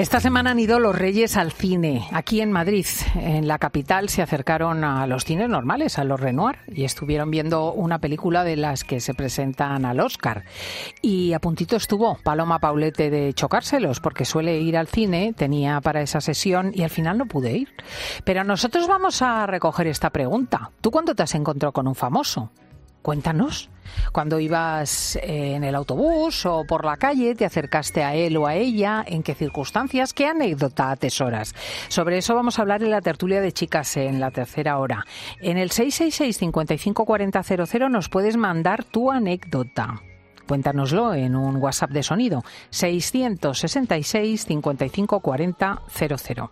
Esta semana han ido los reyes al cine. Aquí en Madrid, en la capital, se acercaron a los cines normales, a los Renoir, y estuvieron viendo una película de las que se presentan al Oscar. Y a puntito estuvo Paloma Paulete de chocárselos, porque suele ir al cine, tenía para esa sesión y al final no pude ir. Pero nosotros vamos a recoger esta pregunta. ¿Tú cuándo te has encontrado con un famoso? Cuéntanos. Cuando ibas eh, en el autobús o por la calle, te acercaste a él o a ella, en qué circunstancias, qué anécdota atesoras. Sobre eso vamos a hablar en la tertulia de chicas en la tercera hora. En el 666-554000 nos puedes mandar tu anécdota. Cuéntanoslo en un WhatsApp de sonido 666 554000.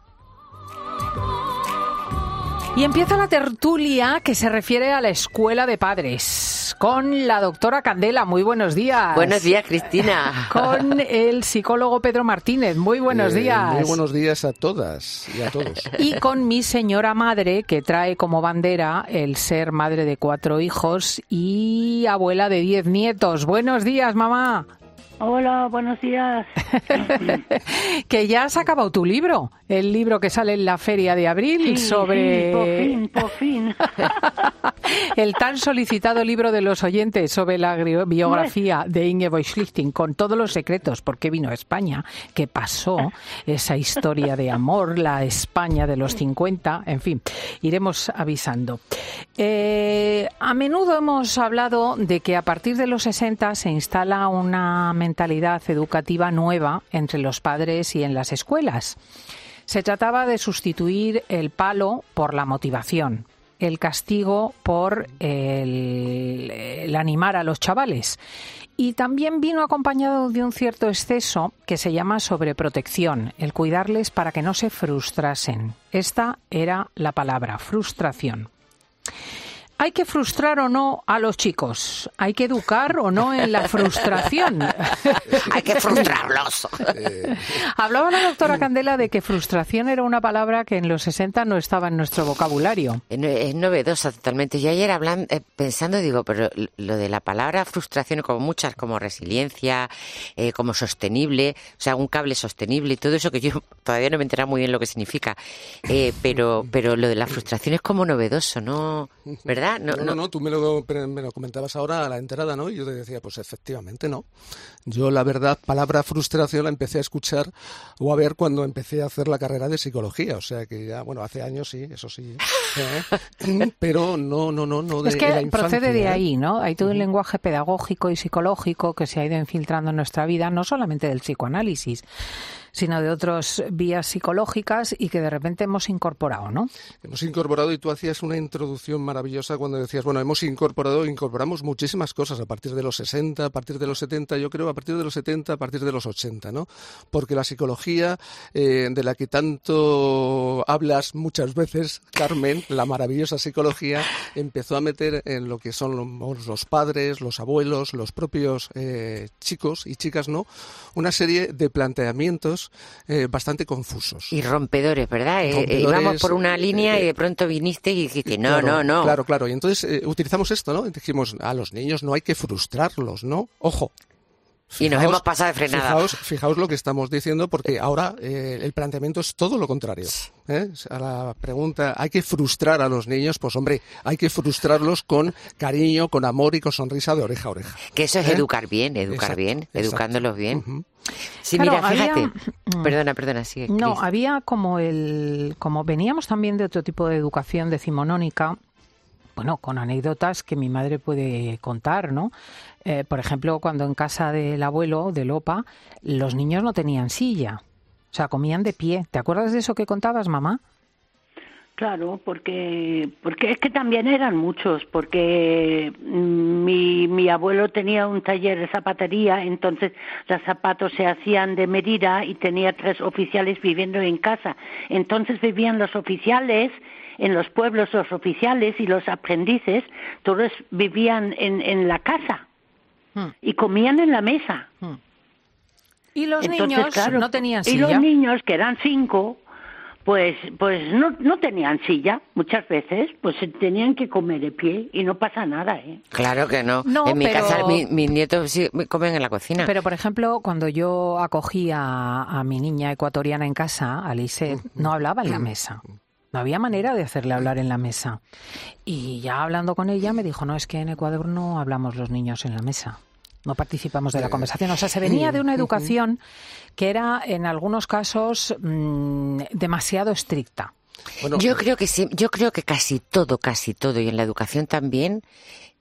Y empieza la tertulia que se refiere a la escuela de padres con la doctora Candela. Muy buenos días. Buenos días, Cristina. Con el psicólogo Pedro Martínez. Muy buenos Eh, días. Muy buenos días a todas y a todos. Y con mi señora madre, que trae como bandera el ser madre de cuatro hijos y abuela de diez nietos. Buenos días, mamá. Hola, buenos días. que ya has acabado tu libro, el libro que sale en la feria de abril Sí, sobre sí, por fin, por fin. el tan solicitado libro de los oyentes sobre la biografía de Ingeborg Schlichting con todos los secretos, por qué vino a España, qué pasó, esa historia de amor, la España de los 50, en fin, iremos avisando. Eh, a menudo hemos hablado de que a partir de los 60 se instala una mentalidad educativa nueva entre los padres y en las escuelas. Se trataba de sustituir el palo por la motivación, el castigo por el, el animar a los chavales. Y también vino acompañado de un cierto exceso que se llama sobreprotección, el cuidarles para que no se frustrasen. Esta era la palabra, frustración. ¿Hay que frustrar o no a los chicos? ¿Hay que educar o no en la frustración? Hay que frustrarlos. Hablaba la doctora Candela de que frustración era una palabra que en los 60 no estaba en nuestro vocabulario. Es no- es novedosa totalmente. Yo ayer hablando, eh, pensando, digo, pero lo de la palabra frustración, como muchas, como resiliencia, eh, como sostenible, o sea, un cable sostenible y todo eso que yo todavía no me he muy bien lo que significa. Eh, pero, pero lo de la frustración es como novedoso, ¿no? ¿Verdad? No, no, no, tú me lo, me lo comentabas ahora a la entrada, ¿no? Y yo te decía, pues efectivamente no. Yo, la verdad, palabra frustración la empecé a escuchar o a ver cuando empecé a hacer la carrera de psicología. O sea que ya, bueno, hace años sí, eso sí. ¿eh? Pero no, no, no, no de Es que la infancia, procede de ¿eh? ahí, ¿no? Hay todo un lenguaje pedagógico y psicológico que se ha ido infiltrando en nuestra vida, no solamente del psicoanálisis, sino de otras vías psicológicas y que de repente hemos incorporado, ¿no? Hemos incorporado, y tú hacías una introducción maravillosa cuando decías, bueno, hemos incorporado, incorporamos muchísimas cosas a partir de los 60, a partir de los 70, yo creo, a partir de los 70, a partir de los 80, ¿no? Porque la psicología, eh, de la que tanto hablas muchas veces, Carmen, la maravillosa psicología, empezó a meter en lo que son los, padres, los abuelos, los propios eh, chicos y chicas, ¿no? Una serie de planteamientos eh, bastante confusos. Y rompedores, ¿verdad? Eh, eh, Rompedores, íbamos por una eh, línea y de pronto viniste y dijiste, no, Claro, no, no. Claro, claro. Y entonces utilizamos esto, ¿no? Dijimos, a los niños no hay que frustrarlos, ¿no? Ojo. Y nos Fijaos- hemos pasado de frenada. Fijaos, fijaos lo que estamos diciendo, porque ahora eh, el planteamiento es todo lo contrario. ¿eh? A la pregunta, ¿hay que frustrar a los niños? Pues hombre, hay que frustrarlos con cariño, con amor y con sonrisa de oreja a oreja. Que eso es ¿Eh? educar bien, educar Exacto, bien, exacto. educándolos bien. Ujú. Sí, Claro, mira, había- fíjate. Mm. Perdona, perdona, sigue. No, Cris. había como el, como veníamos también de otro tipo de educación decimonónica, bueno, con anécdotas que mi madre puede contar, ¿no? Eh, por ejemplo, cuando en casa del abuelo, del OPA, los niños no tenían silla, o sea, comían de pie. ¿Te acuerdas de eso que contabas, mamá? Claro, porque porque es que también eran muchos, porque mm, mi, mi abuelo tenía un taller de zapatería, entonces los zapatos se hacían de medida y tenía tres oficiales viviendo en casa. Entonces vivían los oficiales en los pueblos, los oficiales y los aprendices, todos vivían en, en la casa Hmm. y comían en la mesa. Y los Entonces, niños claro, no tenían Y silla. los niños, que eran cinco, pues pues no, no tenían silla muchas veces, pues tenían que comer de pie y no pasa nada, ¿eh? Claro que no. No, en mi pero- casa mi- mis nietos sí comen en la cocina. Pero, por ejemplo, cuando yo acogí a, a mi niña ecuatoriana en casa, Alice, no hablaba en la mesa. No había manera de hacerle hablar en la mesa. Y ya hablando con ella me dijo, no, es que en Ecuador no hablamos los niños en la mesa. No participamos de la conversación. O sea, se venía de una educación que era, en algunos casos, mm, demasiado estricta. Bueno, yo creo que sí, yo creo que casi todo, casi todo, y en la educación también,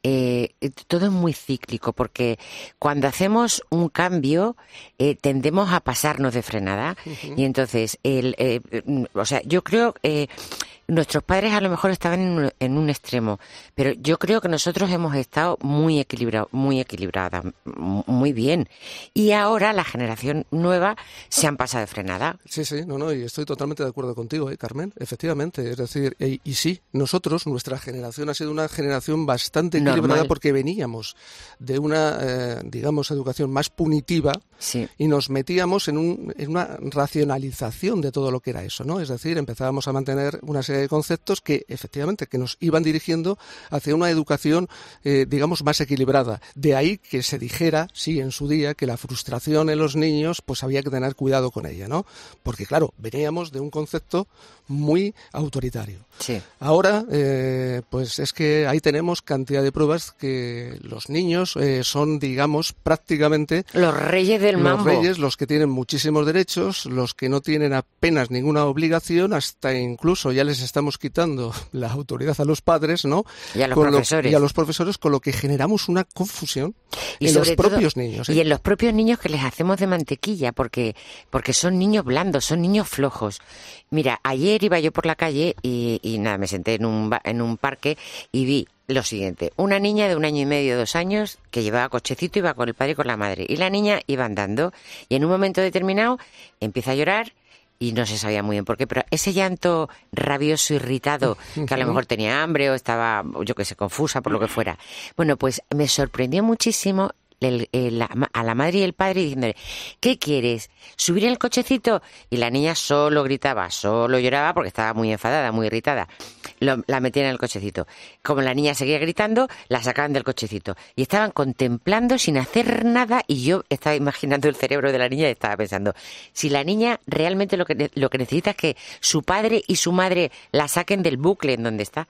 eh, todo es muy cíclico, porque cuando hacemos un cambio eh, tendemos a pasarnos de frenada. Y entonces, el, eh, mm, o sea, yo creo eh, nuestros padres a lo mejor estaban en un, en un extremo, pero yo creo que nosotros hemos estado muy equilibrados, muy equilibradas, m- muy bien, y ahora la generación nueva se han pasado de frenada. Sí, sí, no, no, y estoy totalmente de acuerdo contigo, ¿eh, Carmen? Efectivamente, es decir, e- y sí, nosotros, nuestra generación ha sido una generación bastante Normal. equilibrada porque veníamos de una, eh, digamos, educación más punitiva Sí. y nos metíamos en, un, en una racionalización de todo lo que era eso, ¿no? Es decir, empezábamos a mantener una serie de conceptos que, efectivamente, que nos iban dirigiendo hacia una educación, eh, digamos, más equilibrada. De ahí que se dijera, sí, en su día, que la frustración en los niños, pues había que tener cuidado con ella, ¿no? Porque, claro, veníamos de un concepto muy autoritario. Sí. Ahora, eh, pues es que ahí tenemos cantidad de pruebas que los niños eh, son, digamos, prácticamente Los reyes del los reyes, los que tienen muchísimos derechos, los que no tienen apenas ninguna obligación, hasta incluso ya les estamos quitando la autoridad a los padres, ¿no? Y a los Con lo- profesores. y a los profesores, con lo que generamos una confusión Y en los todo- propios niños. ¿eh? Y en los propios niños que les hacemos de mantequilla, porque, porque son niños blandos, son niños flojos. Mira, ayer iba yo por la calle y, y nada, me senté en un, en un parque y vi lo siguiente. Una niña de un año y medio, dos años, que llevaba cochecito, iba con el padre y con la madre. Y la niña iba andando y en un momento determinado empieza a llorar y no se sabía muy bien por qué, pero ese llanto rabioso, irritado, que a lo mejor tenía hambre o estaba, yo que sé, confusa por lo que fuera. Bueno, pues me sorprendió muchísimo a la madre y el padre diciéndole, ¿qué quieres? ¿Subir el cochecito? Y la niña solo gritaba, solo lloraba porque estaba muy enfadada, muy irritada. Lo- la metían en el cochecito. Como la niña seguía gritando, la sacaban del cochecito. Y estaban contemplando sin hacer nada y yo estaba imaginando el cerebro de la niña y estaba pensando, si la niña realmente lo que, lo que necesita es que su padre y su madre la saquen del bucle en donde está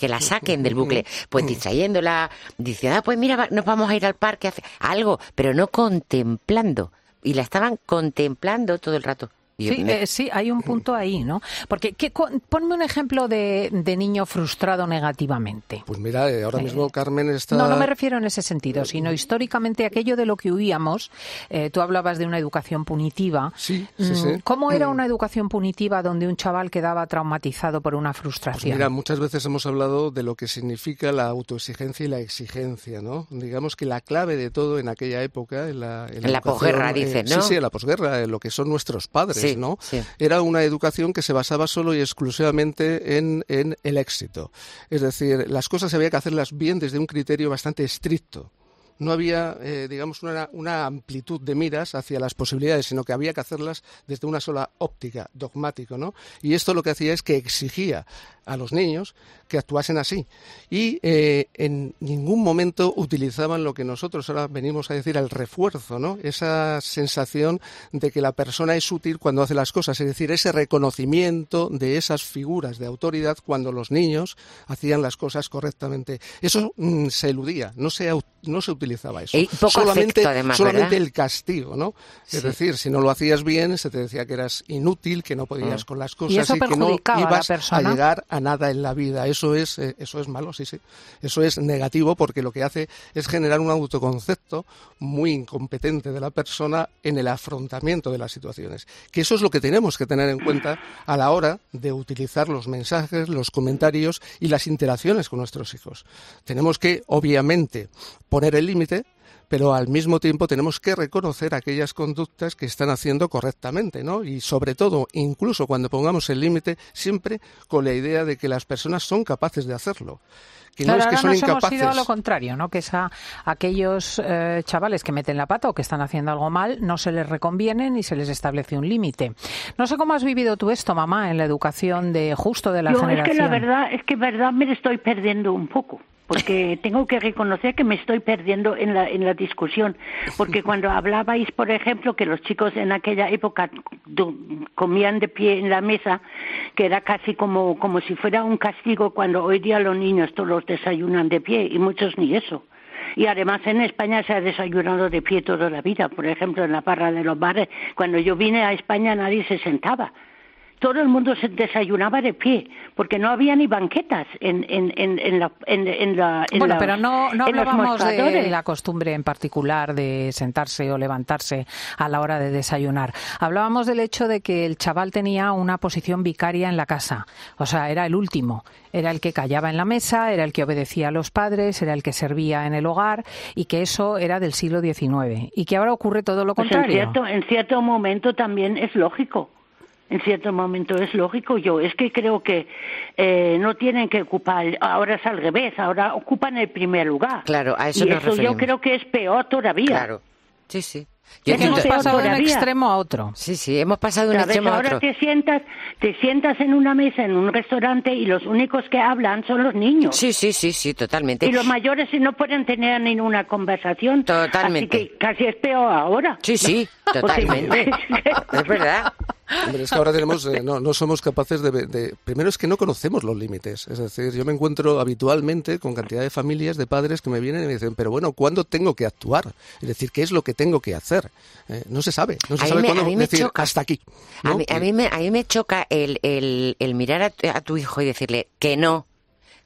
que la saquen del bucle, pues distrayéndola, diciendo, ah, pues mira, nos vamos a ir al parque, a algo, pero no contemplando. Y la estaban contemplando todo el rato. Sí, eh, sí, hay un punto ahí, ¿no? Porque ¿qué, ponme un ejemplo de, de niño frustrado negativamente. Pues mira, eh, ahora mismo Carmen está... No, no me refiero en ese sentido, sino históricamente aquello de lo que huíamos. eh, tú hablabas de una educación punitiva. Sí, sí, Mm, sí. ¿Cómo era una educación punitiva donde un chaval quedaba traumatizado por una Pues frustración? mira, muchas veces hemos hablado de lo que significa la autoexigencia y la exigencia, ¿no? Digamos que la clave de todo en aquella época, en la, En la posguerra, eh, dices, ¿no? Sí, sí, en la posguerra, en lo que son nuestros padres, Sí, ¿no? sí. Era una educación que se basaba solo y exclusivamente en, en el éxito. Es decir, las cosas había que hacerlas bien desde un criterio bastante estricto. No había, eh, digamos, una, una amplitud de miras hacia las posibilidades, sino que había que hacerlas desde una sola óptica, dogmático, ¿no? Y esto lo que hacía es que exigía a los niños que actuasen así. Y eh, en ningún momento utilizaban lo que nosotros ahora venimos a decir el refuerzo, ¿no? Esa sensación de que la persona es útil cuando hace las cosas, es decir, ese reconocimiento de esas figuras de autoridad cuando los niños hacían las cosas correctamente. Eso mm, se eludía, no se, no se utilizaba eso. Y poco solamente afecto, además, solamente ¿verdad? el castigo, ¿no? Sí. Es decir, si no lo hacías bien, se te decía que eras inútil, que no podías Mm. con las cosas ¿Y eso que no perjudicaba a ibas persona? llegar a nada en la vida. Eso es, eh, eso es malo, sí, sí. Eso es negativo porque lo que hace es generar un autoconcepto muy incompetente de la persona en el afrontamiento de las situaciones. Que eso es lo que tenemos que tener en cuenta a la hora de utilizar los mensajes, los comentarios y las interacciones con nuestros hijos. Tenemos que, obviamente, poner el límite, pero al mismo tiempo tenemos que reconocer aquellas conductas que están haciendo correctamente, ¿no? Y sobre todo, incluso cuando pongamos el límite, siempre con la idea de que las personas son capaces de hacerlo que no es que son nos hemos ido a lo contrario, ¿no? Que es a aquellos eh, chavales que meten la pata o que están haciendo algo mal, no se les reconviene ni se les establece un límite. No sé cómo has vivido tú esto, mamá, en la educación de justo de la Yo, generación. Es que la verdad, es que verdad me estoy perdiendo un poco porque tengo que reconocer que me estoy perdiendo en la, en la discusión, porque cuando hablabais, por ejemplo, que los chicos en aquella época comían de pie en la mesa, que era casi como, como si fuera un castigo, cuando hoy día los niños todos desayunan de pie, y muchos ni eso. Y además en España se ha desayunado de pie toda la vida. Por ejemplo, en la parra de los bares, cuando yo vine a España nadie se sentaba todo el mundo se desayunaba de pie, porque no había ni banquetas en, en, en, la, en, la... bueno, pero no, no hablábamos de la costumbre en particular de sentarse o levantarse a la hora de desayunar. Hablábamos del hecho de que el chaval tenía una posición vicaria en la casa, o sea, era el último, era el que callaba en la mesa, era el que obedecía a los padres, era el que servía en el hogar y que eso era del siglo XIX y que ahora ocurre todo lo contrario. Pues en, cierto, en cierto momento también es lógico en cierto momento es lógico. Yo es que creo que eh, no tienen que ocupar, ahora es al revés, ahora ocupan el primer lugar. Claro, a eso y eso yo creo que es peor todavía. Claro, sí, sí. hemos pasado de un extremo a otro. Sí, sí, hemos pasado de un extremo a otro. Ahora te sientas, te sientas en una mesa en un restaurante y los únicos que hablan son los niños. Sí, sí, sí, sí, totalmente. Y los mayores no pueden tener ninguna conversación. Totalmente. Así que casi es peor ahora. Sí, sí, totalmente. es verdad. Hombre, es que ahora tenemos, eh, no, no somos capaces de, Primero es que no conocemos los límites. Es decir, yo me encuentro habitualmente con cantidad de familias, de padres que me vienen y me dicen, pero bueno, ¿cuándo tengo que actuar? Es decir, ¿qué es lo que tengo que hacer? Eh, no se sabe. No se sabe cuándo decir hasta aquí. A, mí, a, mí me, a mí me choca el, el, el mirar a, a tu hijo y decirle que no.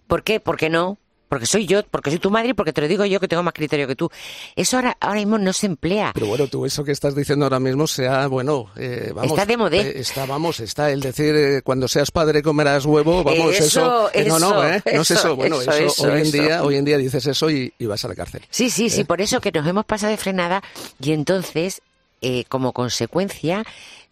¿Por qué? Porque no porque soy yo, porque soy tu madre y porque te lo digo yo que tengo más criterio que tú. Eso ahora, ahora mismo no se emplea. Pero bueno, tú eso que estás diciendo ahora mismo sea, bueno, eh, vamos. Está de modé. Eh, está, vamos, está el decir eh, cuando seas padre comerás huevo, vamos, eso. no, no, ¿eh? No es eso. Bueno, eso, hoy en día, hoy en día dices eso y, y vas a la cárcel. Sí, sí, sí, por eso que nos hemos pasado de frenada y entonces, como consecuencia,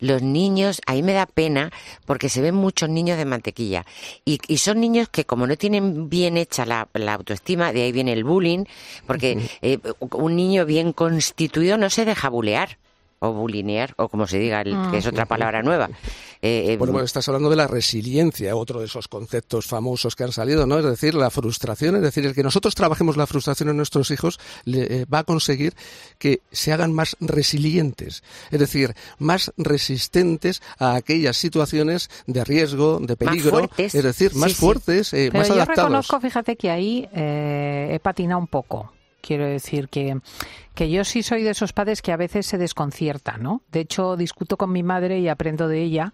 los niños, ahí me da pena porque se ven muchos niños de mantequilla. Y, son niños que como no tienen bien hecha la, autoestima, de ahí viene el bullying, porque eh, un niño bien constituido no se deja bulear o bulinear, o como se diga, que es otra palabra nueva. Eh, eh, bueno, estás hablando de la resiliencia, otro de esos conceptos famosos que han salido, ¿no? Es decir, la frustración, es decir, el que nosotros trabajemos la frustración en nuestros hijos le, eh, va a conseguir que se hagan más resilientes, es decir, más resistentes a aquellas situaciones de riesgo, de peligro, es decir, más fuertes, más adaptados. Yo reconozco, fíjate que ahí he patinado un poco quiero decir que, que yo sí soy de esos padres que a veces se desconciertan, ¿no? De hecho, discuto con mi madre y aprendo de ella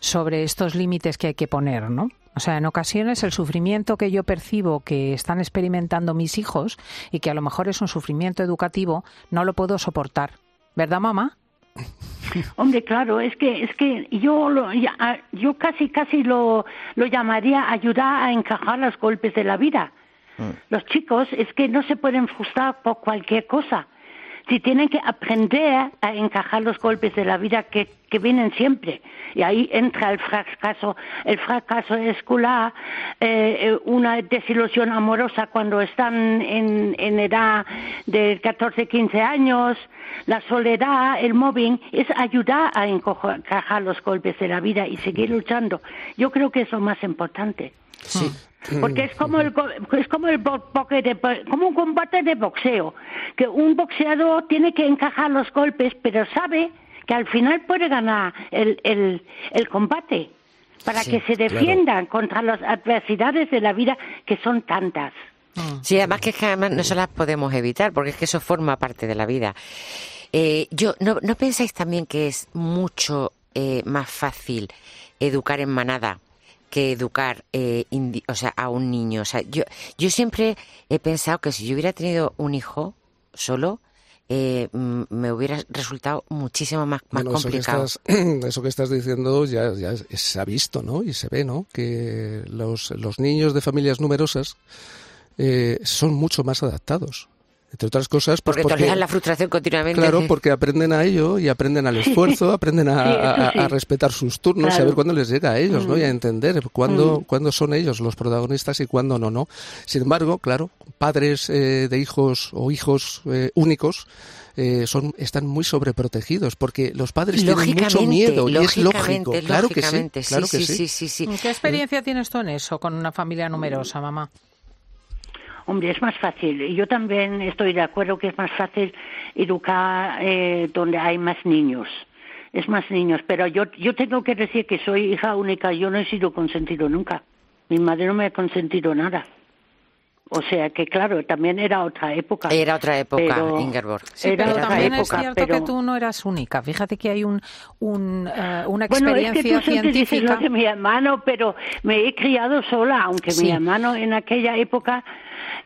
sobre estos límites que hay que poner, ¿no? O sea, en ocasiones el sufrimiento que yo percibo que están experimentando mis hijos y que a lo mejor es un sufrimiento educativo, no lo puedo soportar. ¿Verdad, mamá? Hombre, claro, es que es que yo lo, yo casi casi lo, lo llamaría ayudar a encajar los golpes de la vida. Mm. Los chicos es que no se pueden frustrar por cualquier cosa. Si tienen que aprender a encajar los golpes de la vida que, que vienen siempre. Y ahí entra el fracaso, el fracaso escolar, eh, eh una desilusión amorosa cuando están en, en edad de 14, 15 años, la soledad, el mobbing, es ayudar a encajar los golpes de la vida y seguir luchando. Yo creo que es lo más importante. Sí, porque es como el es como el como un combate de boxeo que un boxeador tiene que encajar los golpes pero sabe que al final puede ganar el, el, el combate para que se defiendan contra las adversidades de la vida que son tantas. Sí además que, además no se las podemos evitar porque es que eso forma parte de la vida. Eh, yo no, no pensáis también que es mucho eh, más fácil educar en manada que educar eh, o sea, a un niño. O sea, yo, yo siempre he pensado que si yo hubiera tenido un hijo solo, eh, me hubiera resultado muchísimo más, más complicado. Eso que, estás, eso que estás diciendo ya, ya se ha visto, ¿no? Y se ve, ¿no? Que los, los niños de familias numerosas eh, son mucho más adaptados. Entre otras cosas, pues porque, porque la frustración continuamente. Claro, porque aprenden a ello y aprenden al esfuerzo, aprenden a, respetar sus turnos y a ver cuándo les llega a ellos, ¿no? Y a mm. entender cuándo, mm. cuándo son ellos los protagonistas y cuándo no, ¿no? Sin embargo, claro, padres eh, de hijos o hijos eh, únicos eh, son están muy sobreprotegidos porque los padres tienen mucho miedo y es lógico. Claro que sí, claro que sí. ¿Qué experiencia tienes tú en eso con una familia numerosa, mamá? Hombre, es más fácil. Y Yo también estoy de acuerdo que es más fácil educar eh, donde hay más niños. Es más niños. Pero yo, yo tengo que decir que soy hija única. Yo no he sido consentido nunca. Mi madre no me ha consentido nada. O sea que, claro, también era otra época. Era otra época, Ingeborg. Sí, pero también es cierto que tú no eras única. Fíjate que hay un, un eh, una experiencia bueno, es que tú de mi hermano, pero me he criado sola, aunque mi hermano en aquella época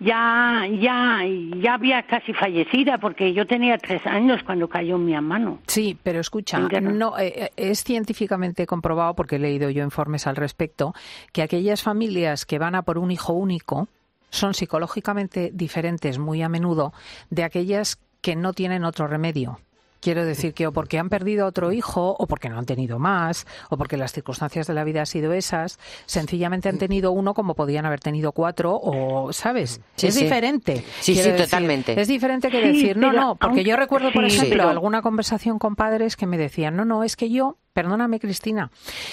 ya, ya, ya había casi fallecida porque yo tenía tres años cuando cayó mi hermano. Sí, pero escucha, no eh, eh, es científicamente comprobado porque he leído yo informes al respecto que aquellas familias que van a por un hijo único son psicológicamente diferentes muy a menudo de aquellas que no tienen otro remedio. Quiero decir que o porque han perdido otro hijo, o porque no han tenido más, o porque las circunstancias de la vida han sido esas, sencillamente han tenido uno como podían haber tenido cuatro, o, ¿sabes? es diferente. Sí, sí, totalmente. Es diferente que decir, no, no, porque yo recuerdo, por ejemplo, alguna conversación con padres que me decían, no, no, es que yo Perdóname, Cristina.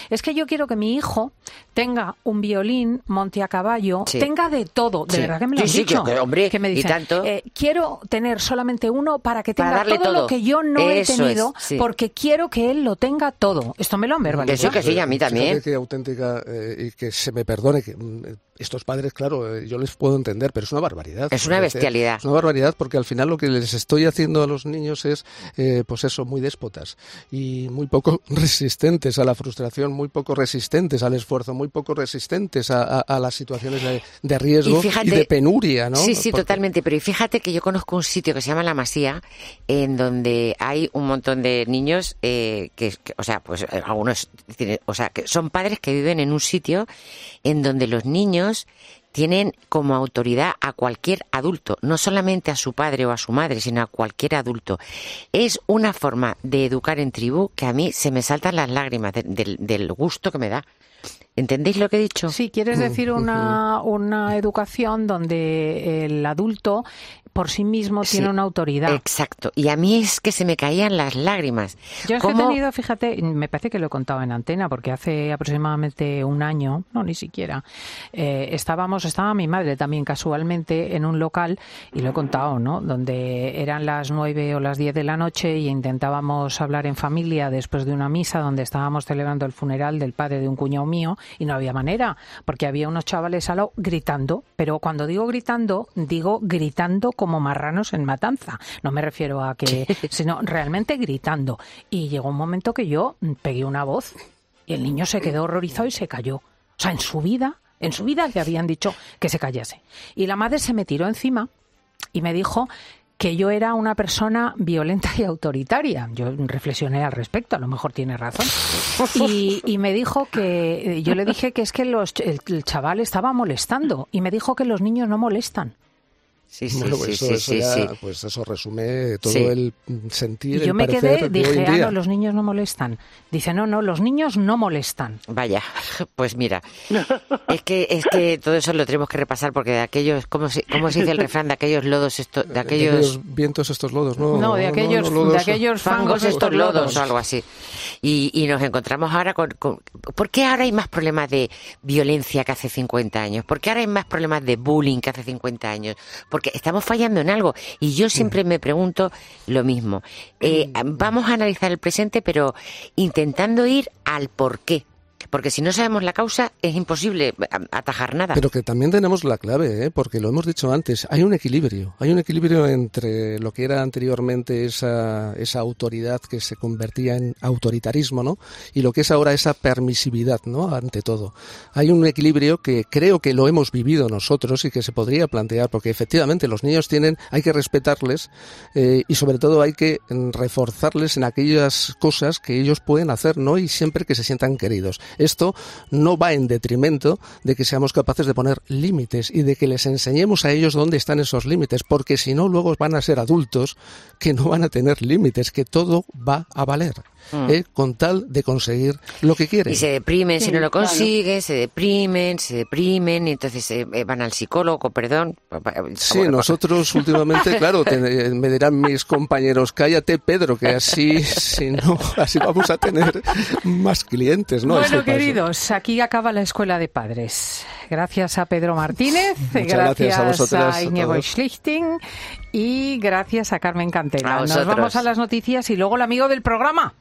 Es que yo quiero que mi hijo tenga un violín, monte a caballo, tenga de todo. De verdad que me lo han dicho. que me dicen, eh, quiero tener solamente uno para que tenga todo, lo que yo no he tenido, porque quiero que él lo tenga todo. Esto me lo han verbalizado. Que sí, que sí, a mí también. Que auténtica, eh, y que se me perdone, que mm, estos padres, claro, eh, yo les puedo entender, pero es una barbaridad. Es una bestialidad. Es una barbaridad porque al final lo que les estoy haciendo a los niños es, eh, pues eso, muy déspotas y muy poco resistentes a la frustración, muy poco resistentes al esfuerzo, muy poco resistentes a, las situaciones de, riesgo y, de penuria, ¿no? Sí, sí, totalmente. Pero y fíjate que yo conozco un sitio que se llama La Masía, en donde hay un montón de niños eh, que, o sea, pues algunos, o sea, que son padres que viven en un sitio en donde los niños tienen como autoridad a cualquier adulto, no solamente a su padre o a su madre, sino a cualquier adulto. Es una forma de educar en tribu que a mí se me saltan las lágrimas del gusto que me da. ¿Entendéis lo que he dicho? Sí, quieres decir una, una educación donde el adulto por sí mismo tiene una autoridad. Exacto. Y a mí es que se me caían las lágrimas. Yo he tenido, fíjate, me parece que lo he contado en antena, porque hace aproximadamente un año, no, ni siquiera, eh, estábamos, estaba mi madre también casualmente en un local, y lo he contado, ¿no? Donde eran las nueve o las diez de la noche y intentábamos hablar en familia después de una misa donde estábamos celebrando el funeral del padre de un cuñado mío y no había manera, porque había unos chavales al lado gritando, pero cuando digo gritando, digo gritando como como marranos en matanza. No me refiero a que, sino realmente gritando. Y llegó un momento que yo pegué una voz y el niño se quedó horrorizado y se cayó. O sea, en su vida, en su vida le habían dicho que se callase. Y la madre se me tiró encima y me dijo que yo era una persona violenta y autoritaria. Yo reflexioné al respecto, a lo mejor tiene razón. Y, me dijo que, yo le dije que es que los, el chaval estaba molestando y me dijo que los niños no molestan. Sí, sí, sí, eso, sí, Pues eso resume todo el sentir. Y yo me quedé, dije, ah, no, los niños no molestan. Dice, no, no, los niños no molestan. Vaya, pues mira, es que es que todo eso lo tenemos que repasar porque de aquellos, ¿cómo se, cómo se dice el refrán? De aquellos lodos, esto, de aquellos... vientos, estos lodos, ¿no? No, de aquellos, de aquellos fangos, estos lodos. o algo así. Y, y nos encontramos ahora con, con, ¿Por qué ahora hay más problemas de violencia que hace 50 años? ¿Por qué ahora hay más problemas de bullying que hace 50 años? Porque estamos fallando en algo. Y yo siempre me pregunto lo mismo. Eh, vamos a analizar el presente, pero intentando ir al por qué porque si no sabemos la causa es imposible eh, atajar nada. Pero que también tenemos la clave, ¿eh? porque lo hemos dicho antes, hay un equilibrio, hay un equilibrio entre lo que era anteriormente esa, esa autoridad que se convertía en autoritarismo, ¿no? Y lo que es ahora esa permisividad, ¿no? Ante todo. Hay un equilibrio que creo que lo hemos vivido nosotros y que se podría plantear, porque efectivamente los niños tienen, hay que respetarles eh, y sobre todo hay que reforzarles en aquellas cosas que ellos pueden hacer, ¿no? Y siempre que se sientan queridos Esto no va en detrimento de que seamos capaces de poner límites y de que les enseñemos a ellos dónde están esos límites, porque si no, luego van a ser adultos que no van a tener límites, que todo va a valer. Mm. ¿eh? con tal de conseguir lo que quieren. Y se deprimen si no lo consiguen, se deprimen, se deprimen y entonces eh, eh, van al psicólogo, perdón. Sí, nosotros últimamente, claro, me dirán mis compañeros, cállate Pedro, que así, si no, así vamos a tener más clientes, ¿no? Bueno, queridos, aquí acaba la escuela de padres. Gracias a Pedro Martínez, gracias, a, a Ingeborg Schlichting y gracias a Carmen Cantela. Nos vamos a las noticias y luego el amigo del programa.